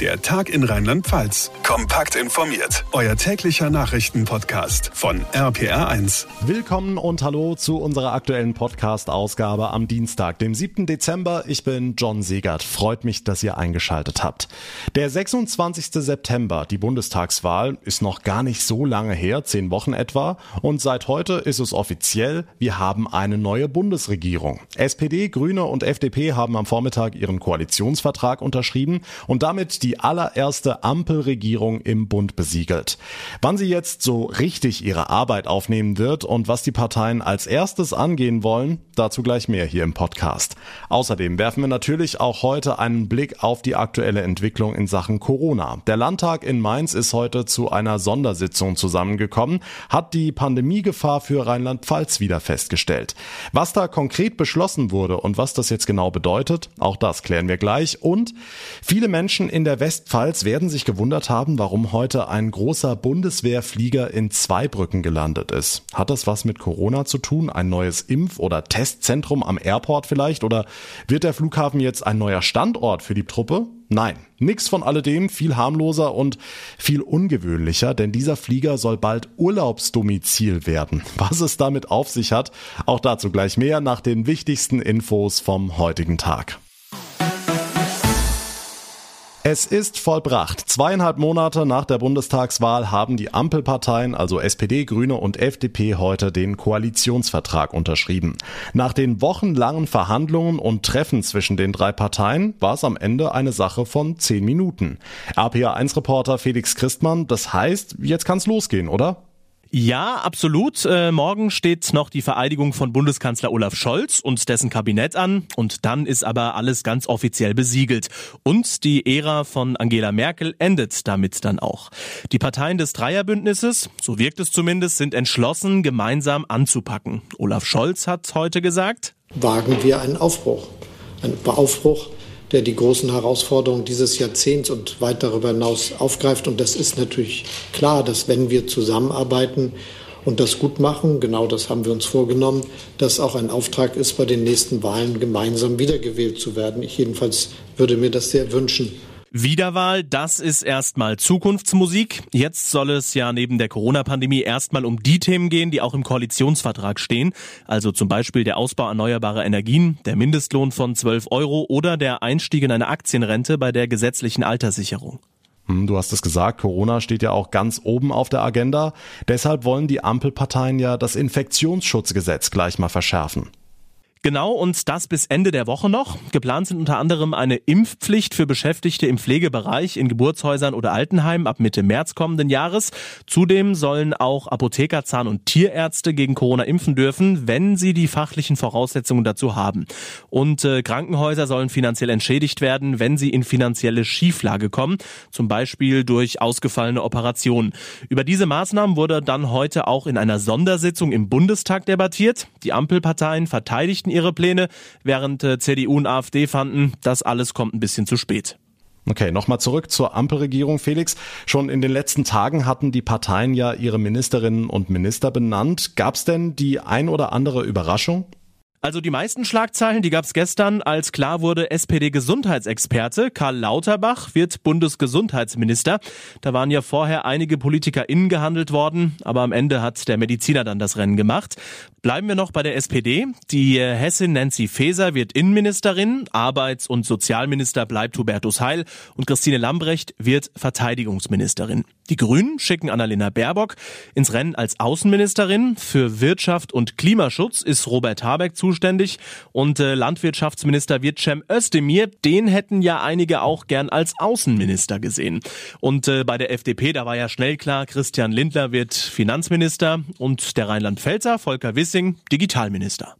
Der Tag in Rheinland-Pfalz. Kompakt informiert. Euer täglicher Nachrichtenpodcast von RPR1. Willkommen und hallo zu unserer aktuellen Podcast-Ausgabe am Dienstag, dem 7. Dezember. Ich bin John Segert. Freut mich, dass ihr eingeschaltet habt. Der 26. September, die Bundestagswahl, ist noch gar nicht so lange her, zehn Wochen etwa. Und seit heute ist es offiziell, wir haben eine neue Bundesregierung. SPD, Grüne und FDP haben am Vormittag ihren Koalitionsvertrag unterschrieben und damit die allererste Ampelregierung im Bund besiegelt. Wann sie jetzt so richtig ihre Arbeit aufnehmen wird und was die Parteien als erstes angehen wollen, dazu gleich mehr hier im Podcast. Außerdem werfen wir natürlich auch heute einen Blick auf die aktuelle Entwicklung in Sachen Corona. Der Landtag in Mainz ist heute zu einer Sondersitzung zusammengekommen, hat die Pandemiegefahr für Rheinland-Pfalz wieder festgestellt. Was da konkret beschlossen wurde und was das jetzt genau bedeutet, auch das klären wir gleich. Und viele Menschen in der der Westpfalz werden sich gewundert haben, warum heute ein großer Bundeswehrflieger in Zweibrücken gelandet ist. Hat das was mit Corona zu tun? Ein neues Impf- oder Testzentrum am Airport vielleicht? Oder wird der Flughafen jetzt ein neuer Standort für die Truppe? Nein, nix von alledem, viel harmloser und viel ungewöhnlicher, denn dieser Flieger soll bald Urlaubsdomizil werden. Was es damit auf sich hat, auch dazu gleich mehr nach den wichtigsten Infos vom heutigen Tag. Es ist vollbracht. Zweieinhalb Monate nach der Bundestagswahl haben die Ampelparteien, also SPD, Grüne und FDP, heute den Koalitionsvertrag unterschrieben. Nach den wochenlangen Verhandlungen und Treffen zwischen den drei Parteien war es am Ende eine Sache von zehn Minuten. RPA1-Reporter Felix Christmann, das heißt, jetzt kann's losgehen, oder? Ja, absolut. Äh, morgen steht noch die Vereidigung von Bundeskanzler Olaf Scholz und dessen Kabinett an. Und dann ist aber alles ganz offiziell besiegelt. Und die Ära von Angela Merkel endet damit dann auch. Die Parteien des Dreierbündnisses, so wirkt es zumindest, sind entschlossen, gemeinsam anzupacken. Olaf Scholz hat heute gesagt, wagen wir einen Aufbruch. Ein Aufbruch der die großen Herausforderungen dieses Jahrzehnts und weit darüber hinaus aufgreift. Und das ist natürlich klar, dass wenn wir zusammenarbeiten und das gut machen, genau das haben wir uns vorgenommen, dass auch ein Auftrag ist, bei den nächsten Wahlen gemeinsam wiedergewählt zu werden. Ich jedenfalls würde mir das sehr wünschen. Wiederwahl, das ist erstmal Zukunftsmusik. Jetzt soll es ja neben der Corona-Pandemie erstmal um die Themen gehen, die auch im Koalitionsvertrag stehen. Also zum Beispiel der Ausbau erneuerbarer Energien, der Mindestlohn von 12 Euro oder der Einstieg in eine Aktienrente bei der gesetzlichen Alterssicherung. Hm, du hast es gesagt, Corona steht ja auch ganz oben auf der Agenda. Deshalb wollen die Ampelparteien ja das Infektionsschutzgesetz gleich mal verschärfen. Genau, und das bis Ende der Woche noch. Geplant sind unter anderem eine Impfpflicht für Beschäftigte im Pflegebereich in Geburtshäusern oder Altenheimen ab Mitte März kommenden Jahres. Zudem sollen auch Apotheker, Zahn- und Tierärzte gegen Corona impfen dürfen, wenn sie die fachlichen Voraussetzungen dazu haben. Und äh, Krankenhäuser sollen finanziell entschädigt werden, wenn sie in finanzielle Schieflage kommen, zum Beispiel durch ausgefallene Operationen. Über diese Maßnahmen wurde dann heute auch in einer Sondersitzung im Bundestag debattiert. Die Ampelparteien verteidigten ihre Pläne, während äh, CDU und AfD fanden, das alles kommt ein bisschen zu spät. Okay, nochmal zurück zur Ampelregierung, Felix. Schon in den letzten Tagen hatten die Parteien ja ihre Ministerinnen und Minister benannt. Gab es denn die ein oder andere Überraschung? Also die meisten Schlagzeilen, die gab es gestern, als klar wurde, SPD-Gesundheitsexperte Karl Lauterbach wird Bundesgesundheitsminister. Da waren ja vorher einige PolitikerInnen gehandelt worden, aber am Ende hat der Mediziner dann das Rennen gemacht. Bleiben wir noch bei der SPD. Die Hessin Nancy Faeser wird Innenministerin, Arbeits- und Sozialminister bleibt Hubertus Heil und Christine Lambrecht wird Verteidigungsministerin. Die Grünen schicken Annalena Baerbock ins Rennen als Außenministerin. Für Wirtschaft und Klimaschutz ist Robert Habeck zuständig und äh, Landwirtschaftsminister wird Cem Özdemir. Den hätten ja einige auch gern als Außenminister gesehen. Und äh, bei der FDP, da war ja schnell klar, Christian Lindner wird Finanzminister und der Rheinland-Pfälzer Volker Wissing Digitalminister.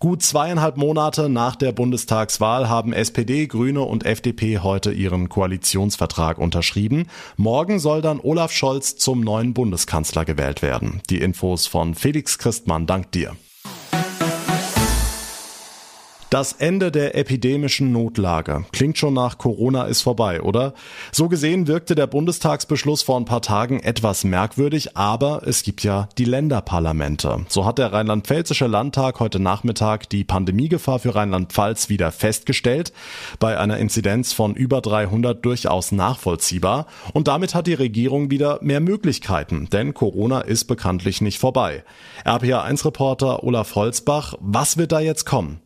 Gut zweieinhalb Monate nach der Bundestagswahl haben SPD, Grüne und FDP heute ihren Koalitionsvertrag unterschrieben. Morgen soll dann Olaf Scholz zum neuen Bundeskanzler gewählt werden. Die Infos von Felix Christmann, dank dir. Das Ende der epidemischen Notlage. Klingt schon nach Corona ist vorbei, oder? So gesehen wirkte der Bundestagsbeschluss vor ein paar Tagen etwas merkwürdig, aber es gibt ja die Länderparlamente. So hat der Rheinland-Pfälzische Landtag heute Nachmittag die Pandemiegefahr für Rheinland-Pfalz wieder festgestellt. Bei einer Inzidenz von über 300 durchaus nachvollziehbar. Und damit hat die Regierung wieder mehr Möglichkeiten, denn Corona ist bekanntlich nicht vorbei. RPA1-Reporter Olaf Holzbach, was wird da jetzt kommen?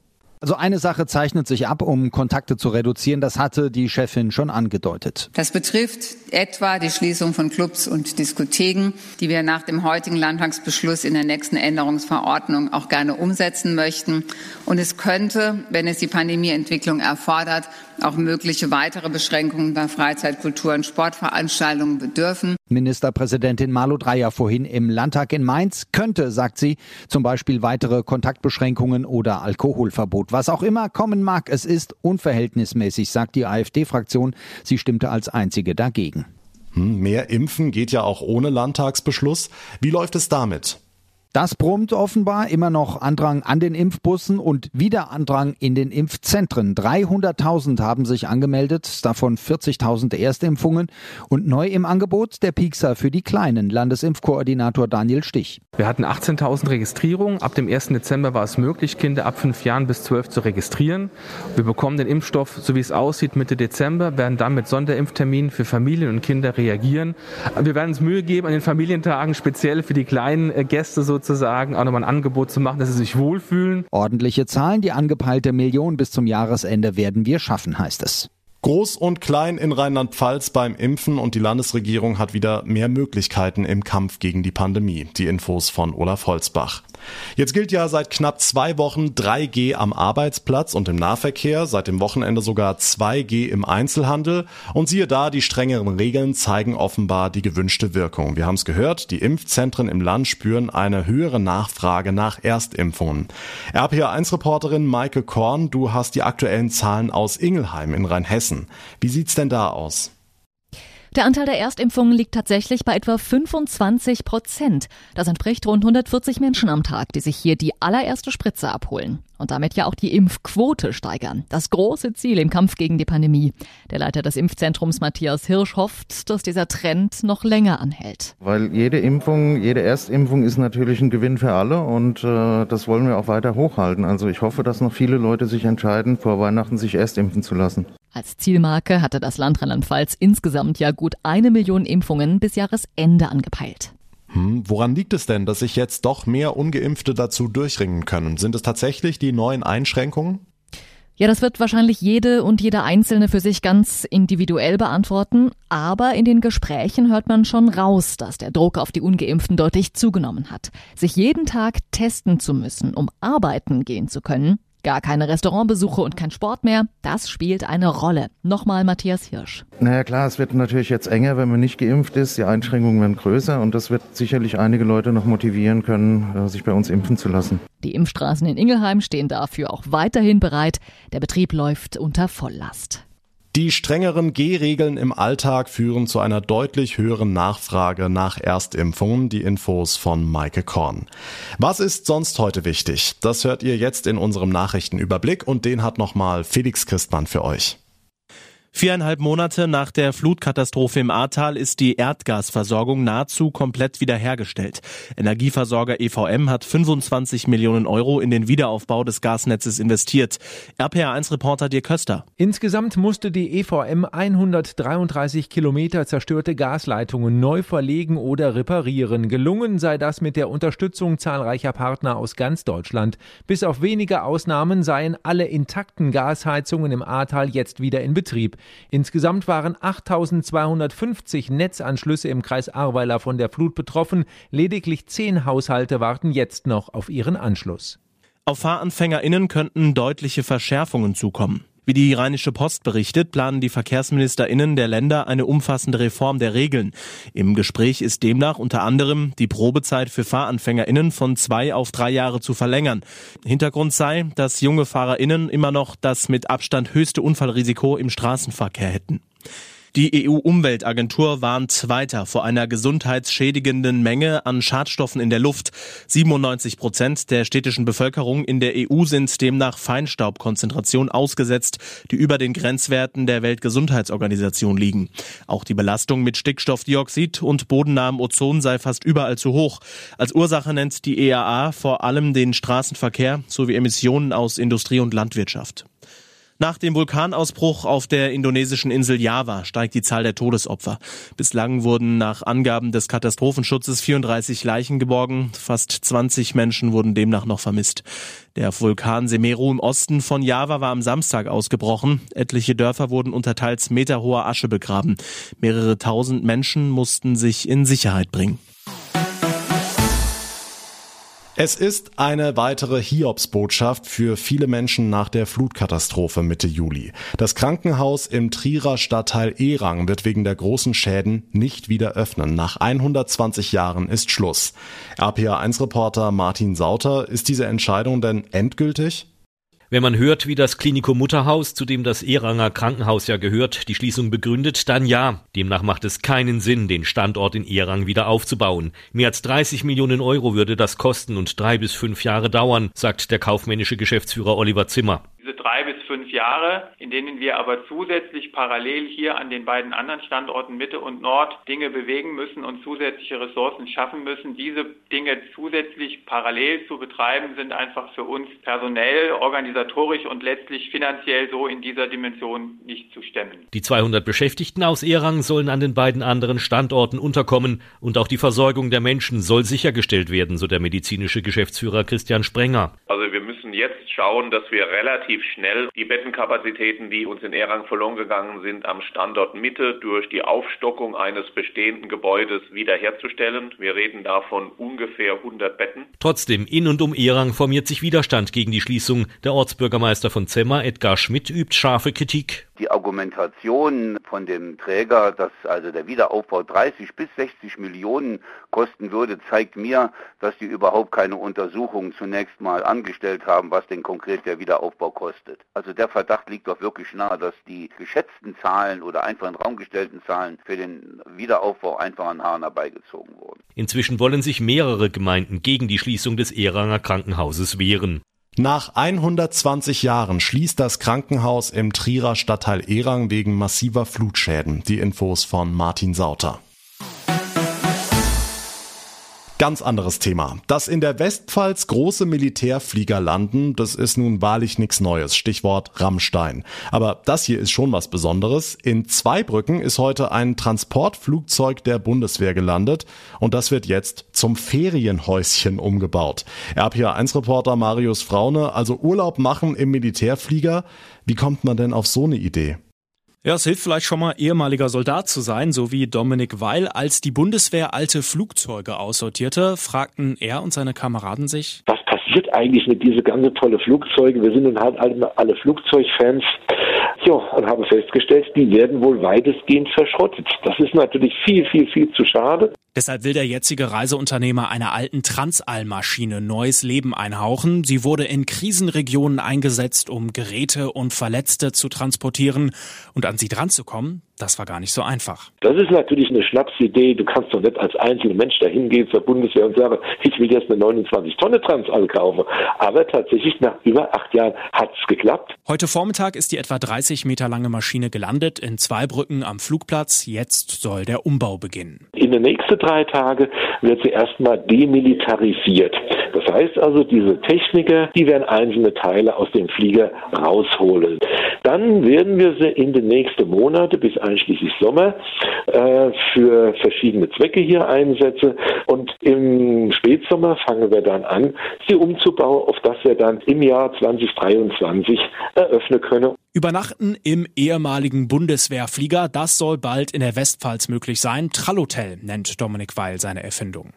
Also eine Sache zeichnet sich ab, um Kontakte zu reduzieren. Das hatte die Chefin schon angedeutet. Das betrifft etwa die Schließung von Clubs und Diskotheken, die wir nach dem heutigen Landtagsbeschluss in der nächsten Änderungsverordnung auch gerne umsetzen möchten. Und es könnte, wenn es die Pandemieentwicklung erfordert, auch mögliche weitere Beschränkungen bei Freizeit, Kultur und Sportveranstaltungen bedürfen. Ministerpräsidentin Malu Dreyer vorhin im Landtag in Mainz könnte, sagt sie, zum Beispiel weitere Kontaktbeschränkungen oder Alkoholverbot. Was auch immer kommen mag, es ist unverhältnismäßig, sagt die AfD-Fraktion. Sie stimmte als einzige dagegen. Hm, mehr Impfen geht ja auch ohne Landtagsbeschluss. Wie läuft es damit? Das brummt offenbar immer noch Andrang an den Impfbussen und wieder Andrang in den Impfzentren. 300.000 haben sich angemeldet, davon 40.000 Erstimpfungen und neu im Angebot der Piekser für die Kleinen, Landesimpfkoordinator Daniel Stich. Wir hatten 18.000 Registrierungen. Ab dem 1. Dezember war es möglich, Kinder ab fünf Jahren bis zwölf zu registrieren. Wir bekommen den Impfstoff, so wie es aussieht, Mitte Dezember, werden dann mit Sonderimpfterminen für Familien und Kinder reagieren. Wir werden uns Mühe geben, an den Familientagen speziell für die kleinen äh, Gäste so sozusagen auch nochmal ein Angebot zu machen, dass sie sich wohlfühlen. Ordentliche Zahlen, die angepeilte Million bis zum Jahresende werden wir schaffen, heißt es. Groß und klein in Rheinland-Pfalz beim Impfen und die Landesregierung hat wieder mehr Möglichkeiten im Kampf gegen die Pandemie. Die Infos von Olaf Holzbach. Jetzt gilt ja seit knapp zwei Wochen 3G am Arbeitsplatz und im Nahverkehr, seit dem Wochenende sogar 2G im Einzelhandel. Und siehe da, die strengeren Regeln zeigen offenbar die gewünschte Wirkung. Wir haben es gehört, die Impfzentren im Land spüren eine höhere Nachfrage nach Erstimpfungen. RPA1-Reporterin Maike Korn, du hast die aktuellen Zahlen aus Ingelheim in Rheinhessen. Hessen. Wie sieht's denn da aus? Der Anteil der Erstimpfungen liegt tatsächlich bei etwa 25 Prozent. Das entspricht rund 140 Menschen am Tag, die sich hier die allererste Spritze abholen und damit ja auch die Impfquote steigern. Das große Ziel im Kampf gegen die Pandemie. Der Leiter des Impfzentrums Matthias Hirsch hofft, dass dieser Trend noch länger anhält. Weil jede Impfung, jede Erstimpfung ist natürlich ein Gewinn für alle und äh, das wollen wir auch weiter hochhalten. Also ich hoffe, dass noch viele Leute sich entscheiden, vor Weihnachten sich erst impfen zu lassen. Als Zielmarke hatte das Land Rheinland-Pfalz insgesamt ja gut eine Million Impfungen bis Jahresende angepeilt. Hm, woran liegt es denn, dass sich jetzt doch mehr ungeimpfte dazu durchringen können? Sind es tatsächlich die neuen Einschränkungen? Ja, das wird wahrscheinlich jede und jeder Einzelne für sich ganz individuell beantworten, aber in den Gesprächen hört man schon raus, dass der Druck auf die ungeimpften deutlich zugenommen hat. Sich jeden Tag testen zu müssen, um arbeiten gehen zu können, Gar keine Restaurantbesuche und kein Sport mehr, das spielt eine Rolle. Nochmal Matthias Hirsch. Naja klar, es wird natürlich jetzt enger, wenn man nicht geimpft ist. Die Einschränkungen werden größer und das wird sicherlich einige Leute noch motivieren können, äh, sich bei uns impfen zu lassen. Die Impfstraßen in Ingelheim stehen dafür auch weiterhin bereit. Der Betrieb läuft unter Volllast. Die strengeren G-Regeln im Alltag führen zu einer deutlich höheren Nachfrage nach Erstimpfungen. Die Infos von Maike Korn. Was ist sonst heute wichtig? Das hört ihr jetzt in unserem Nachrichtenüberblick und den hat nochmal Felix Christmann für euch. Viereinhalb Monate nach der Flutkatastrophe im Ahrtal ist die Erdgasversorgung nahezu komplett wiederhergestellt. Energieversorger EVM hat 25 Millionen Euro in den Wiederaufbau des Gasnetzes investiert. RPA1-Reporter Dirk Köster. Insgesamt musste die EVM 133 Kilometer zerstörte Gasleitungen neu verlegen oder reparieren. Gelungen sei das mit der Unterstützung zahlreicher Partner aus ganz Deutschland. Bis auf wenige Ausnahmen seien alle intakten Gasheizungen im Ahrtal jetzt wieder in Betrieb. Insgesamt waren 8250 Netzanschlüsse im Kreis Ahrweiler von der Flut betroffen. Lediglich zehn Haushalte warten jetzt noch auf ihren Anschluss. Auf FahranfängerInnen könnten deutliche Verschärfungen zukommen. Wie die Rheinische Post berichtet, planen die VerkehrsministerInnen der Länder eine umfassende Reform der Regeln. Im Gespräch ist demnach unter anderem die Probezeit für FahranfängerInnen von zwei auf drei Jahre zu verlängern. Hintergrund sei, dass junge FahrerInnen immer noch das mit Abstand höchste Unfallrisiko im Straßenverkehr hätten. Die EU-Umweltagentur warnt weiter vor einer gesundheitsschädigenden Menge an Schadstoffen in der Luft. 97 Prozent der städtischen Bevölkerung in der EU sind demnach Feinstaubkonzentration ausgesetzt, die über den Grenzwerten der Weltgesundheitsorganisation liegen. Auch die Belastung mit Stickstoffdioxid und bodennahem Ozon sei fast überall zu hoch. Als Ursache nennt die EAA vor allem den Straßenverkehr sowie Emissionen aus Industrie und Landwirtschaft. Nach dem Vulkanausbruch auf der indonesischen Insel Java steigt die Zahl der Todesopfer. Bislang wurden nach Angaben des Katastrophenschutzes 34 Leichen geborgen. Fast 20 Menschen wurden demnach noch vermisst. Der Vulkan Semeru im Osten von Java war am Samstag ausgebrochen. Etliche Dörfer wurden unter teils meterhoher Asche begraben. Mehrere tausend Menschen mussten sich in Sicherheit bringen. Es ist eine weitere Hiobsbotschaft für viele Menschen nach der Flutkatastrophe Mitte Juli. Das Krankenhaus im Trierer Stadtteil Erang wird wegen der großen Schäden nicht wieder öffnen. Nach 120 Jahren ist Schluss. RPA1-Reporter Martin Sauter, ist diese Entscheidung denn endgültig? Wenn man hört, wie das Klinikum Mutterhaus, zu dem das Eranger Krankenhaus ja gehört, die Schließung begründet, dann ja. Demnach macht es keinen Sinn, den Standort in Erang wieder aufzubauen. Mehr als 30 Millionen Euro würde das kosten und drei bis fünf Jahre dauern, sagt der kaufmännische Geschäftsführer Oliver Zimmer drei bis fünf Jahre, in denen wir aber zusätzlich parallel hier an den beiden anderen Standorten Mitte und Nord Dinge bewegen müssen und zusätzliche Ressourcen schaffen müssen. Diese Dinge zusätzlich parallel zu betreiben, sind einfach für uns personell, organisatorisch und letztlich finanziell so in dieser Dimension nicht zu stemmen. Die 200 Beschäftigten aus Erang sollen an den beiden anderen Standorten unterkommen und auch die Versorgung der Menschen soll sichergestellt werden, so der medizinische Geschäftsführer Christian Sprenger. Also wir müssen jetzt schauen, dass wir relativ schnell die Bettenkapazitäten, die uns in Erang verloren gegangen sind, am Standort Mitte durch die Aufstockung eines bestehenden Gebäudes wiederherzustellen. Wir reden davon ungefähr 100 Betten. Trotzdem, in und um Erang formiert sich Widerstand gegen die Schließung. Der Ortsbürgermeister von Zemmer, Edgar Schmidt, übt scharfe Kritik. Die Argumentation von dem Träger, dass also der Wiederaufbau 30 bis 60 Millionen kosten würde, zeigt mir, dass die überhaupt keine Untersuchung zunächst mal angestellt haben, was denn konkret der Wiederaufbau kostet. Also der Verdacht liegt doch wirklich nahe, dass die geschätzten Zahlen oder einfach in Raum gestellten Zahlen für den Wiederaufbau einfach an Haaren herbeigezogen wurden. Inzwischen wollen sich mehrere Gemeinden gegen die Schließung des Eranger Krankenhauses wehren. Nach 120 Jahren schließt das Krankenhaus im Trierer Stadtteil Erang wegen massiver Flutschäden. Die Infos von Martin Sauter. Ganz anderes Thema. Dass in der Westpfalz große Militärflieger landen, das ist nun wahrlich nichts Neues. Stichwort Rammstein. Aber das hier ist schon was Besonderes. In Zweibrücken ist heute ein Transportflugzeug der Bundeswehr gelandet und das wird jetzt zum Ferienhäuschen umgebaut. RPA1-Reporter Marius Fraune, also Urlaub machen im Militärflieger. Wie kommt man denn auf so eine Idee? Ja, es hilft vielleicht schon mal, ehemaliger Soldat zu sein, so wie Dominik Weil. Als die Bundeswehr alte Flugzeuge aussortierte, fragten er und seine Kameraden sich, was passiert eigentlich mit diese ganze tolle Flugzeuge? Wir sind nun halt alle, alle Flugzeugfans. Ja, und habe festgestellt, die werden wohl weitestgehend verschrottet. Das ist natürlich viel, viel, viel zu schade. Deshalb will der jetzige Reiseunternehmer einer alten Transallmaschine neues Leben einhauchen. Sie wurde in Krisenregionen eingesetzt, um Geräte und Verletzte zu transportieren. Und an sie dran zu kommen, das war gar nicht so einfach. Das ist natürlich eine Schnapsidee. Du kannst doch nicht als einzelner Mensch dahin gehen zur Bundeswehr und sagen, ich will jetzt eine 29 Tonne Transall kaufen. Aber tatsächlich nach über acht Jahren hat es geklappt. Heute Vormittag ist die etwa 30 Meter lange Maschine gelandet in Zweibrücken am Flugplatz. Jetzt soll der Umbau beginnen. In den nächsten drei Tagen wird sie erstmal demilitarisiert. Das heißt also, diese Techniker, die werden einzelne Teile aus dem Flieger rausholen. Dann werden wir sie in den nächsten Monaten bis einschließlich Sommer äh, für verschiedene Zwecke hier einsetzen. Und im Spätsommer fangen wir dann an, sie umzubauen, auf das wir dann im Jahr 2023 eröffnen können. Übernachten im ehemaligen Bundeswehrflieger, das soll bald in der Westpfalz möglich sein. Trallhotel nennt Dominik Weil seine Erfindung.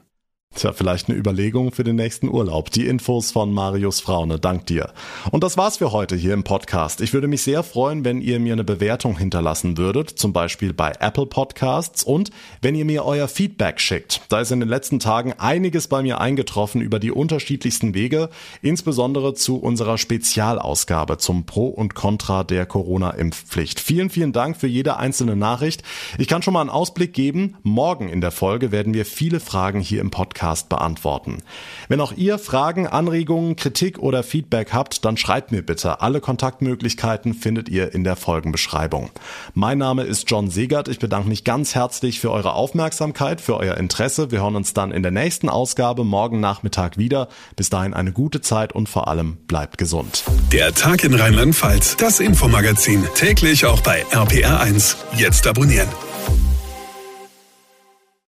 Tja, vielleicht eine Überlegung für den nächsten Urlaub. Die Infos von Marius Fraune. Dank dir. Und das war's für heute hier im Podcast. Ich würde mich sehr freuen, wenn ihr mir eine Bewertung hinterlassen würdet, zum Beispiel bei Apple Podcasts und wenn ihr mir euer Feedback schickt. Da ist in den letzten Tagen einiges bei mir eingetroffen über die unterschiedlichsten Wege, insbesondere zu unserer Spezialausgabe zum Pro und Contra der Corona-Impfpflicht. Vielen, vielen Dank für jede einzelne Nachricht. Ich kann schon mal einen Ausblick geben. Morgen in der Folge werden wir viele Fragen hier im Podcast Podcast beantworten. Wenn auch ihr Fragen, Anregungen, Kritik oder Feedback habt, dann schreibt mir bitte. Alle Kontaktmöglichkeiten findet ihr in der Folgenbeschreibung. Mein Name ist John Segert. Ich bedanke mich ganz herzlich für eure Aufmerksamkeit, für euer Interesse. Wir hören uns dann in der nächsten Ausgabe morgen Nachmittag wieder. Bis dahin eine gute Zeit und vor allem bleibt gesund. Der Tag in Rheinland-Pfalz, das Infomagazin, täglich auch bei RPR1. Jetzt abonnieren.